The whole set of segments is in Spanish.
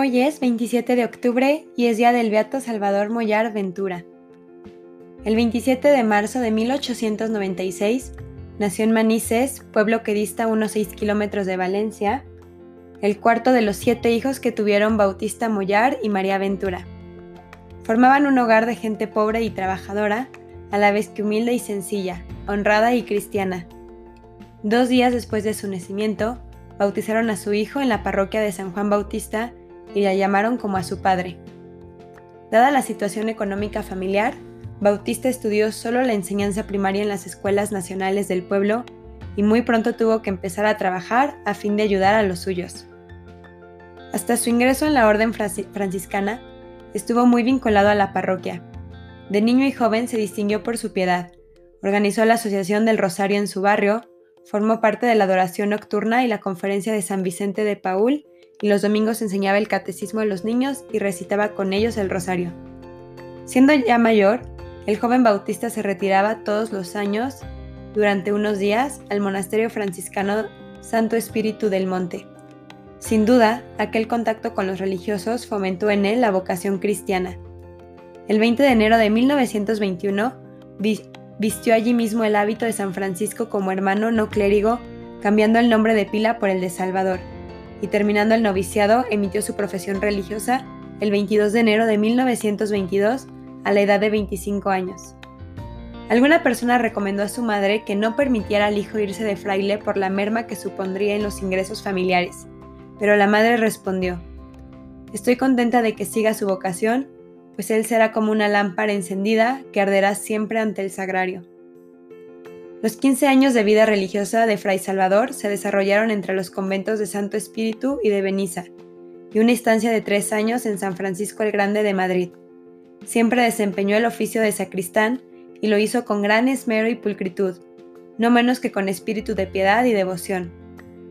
Hoy es 27 de octubre y es día del Beato Salvador Mollar Ventura. El 27 de marzo de 1896 nació en Manises, pueblo que dista unos 6 kilómetros de Valencia, el cuarto de los siete hijos que tuvieron Bautista Mollar y María Ventura. Formaban un hogar de gente pobre y trabajadora, a la vez que humilde y sencilla, honrada y cristiana. Dos días después de su nacimiento, bautizaron a su hijo en la parroquia de San Juan Bautista y la llamaron como a su padre. Dada la situación económica familiar, Bautista estudió solo la enseñanza primaria en las escuelas nacionales del pueblo y muy pronto tuvo que empezar a trabajar a fin de ayudar a los suyos. Hasta su ingreso en la orden franciscana, estuvo muy vinculado a la parroquia. De niño y joven se distinguió por su piedad. Organizó la Asociación del Rosario en su barrio, formó parte de la adoración nocturna y la conferencia de San Vicente de Paul y los domingos enseñaba el catecismo a los niños y recitaba con ellos el rosario. Siendo ya mayor, el joven bautista se retiraba todos los años, durante unos días, al monasterio franciscano Santo Espíritu del Monte. Sin duda, aquel contacto con los religiosos fomentó en él la vocación cristiana. El 20 de enero de 1921, vistió allí mismo el hábito de San Francisco como hermano no clérigo, cambiando el nombre de pila por el de Salvador y terminando el noviciado emitió su profesión religiosa el 22 de enero de 1922 a la edad de 25 años. Alguna persona recomendó a su madre que no permitiera al hijo irse de fraile por la merma que supondría en los ingresos familiares, pero la madre respondió, Estoy contenta de que siga su vocación, pues él será como una lámpara encendida que arderá siempre ante el sagrario. Los 15 años de vida religiosa de Fray Salvador se desarrollaron entre los conventos de Santo Espíritu y de Beniza, y una estancia de tres años en San Francisco el Grande de Madrid. Siempre desempeñó el oficio de sacristán y lo hizo con gran esmero y pulcritud, no menos que con espíritu de piedad y devoción.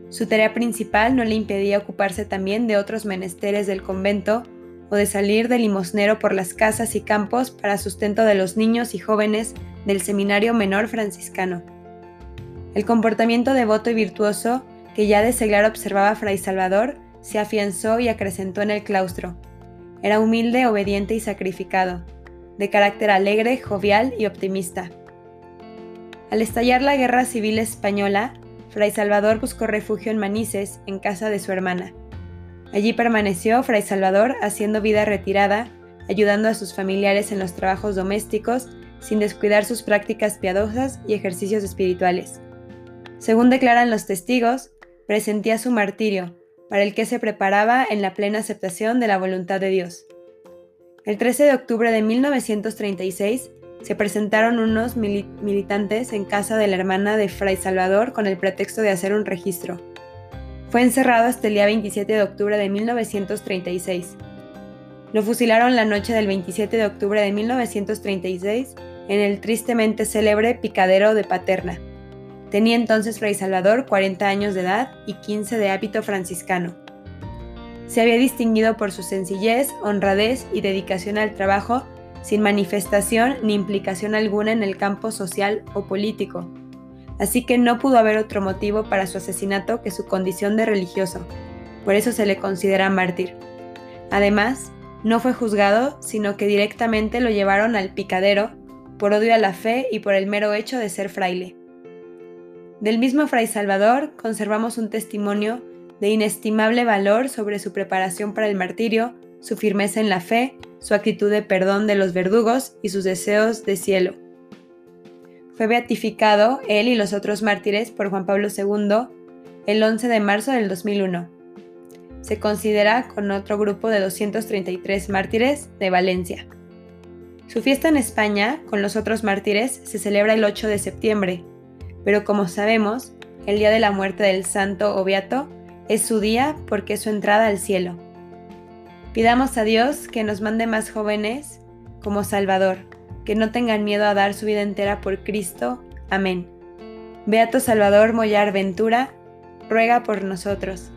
Su tarea principal no le impedía ocuparse también de otros menesteres del convento o de salir de limosnero por las casas y campos para sustento de los niños y jóvenes del Seminario Menor Franciscano. El comportamiento devoto y virtuoso que ya de seglar observaba Fray Salvador se afianzó y acrecentó en el claustro. Era humilde, obediente y sacrificado, de carácter alegre, jovial y optimista. Al estallar la guerra civil española, Fray Salvador buscó refugio en Manises, en casa de su hermana. Allí permaneció Fray Salvador haciendo vida retirada, ayudando a sus familiares en los trabajos domésticos, sin descuidar sus prácticas piadosas y ejercicios espirituales. Según declaran los testigos, presentía su martirio, para el que se preparaba en la plena aceptación de la voluntad de Dios. El 13 de octubre de 1936 se presentaron unos militantes en casa de la hermana de Fray Salvador con el pretexto de hacer un registro. Fue encerrado hasta el día 27 de octubre de 1936. Lo fusilaron la noche del 27 de octubre de 1936 en el tristemente célebre picadero de Paterna. Tenía entonces Fray Salvador 40 años de edad y 15 de hábito franciscano. Se había distinguido por su sencillez, honradez y dedicación al trabajo, sin manifestación ni implicación alguna en el campo social o político así que no pudo haber otro motivo para su asesinato que su condición de religioso, por eso se le considera mártir. Además, no fue juzgado, sino que directamente lo llevaron al picadero por odio a la fe y por el mero hecho de ser fraile. Del mismo Fray Salvador conservamos un testimonio de inestimable valor sobre su preparación para el martirio, su firmeza en la fe, su actitud de perdón de los verdugos y sus deseos de cielo. Fue beatificado él y los otros mártires por Juan Pablo II el 11 de marzo del 2001. Se considera con otro grupo de 233 mártires de Valencia. Su fiesta en España, con los otros mártires, se celebra el 8 de septiembre, pero como sabemos, el día de la muerte del santo Obeato es su día porque es su entrada al cielo. Pidamos a Dios que nos mande más jóvenes como Salvador que no tengan miedo a dar su vida entera por Cristo. Amén. Beato Salvador Mollar Ventura, ruega por nosotros.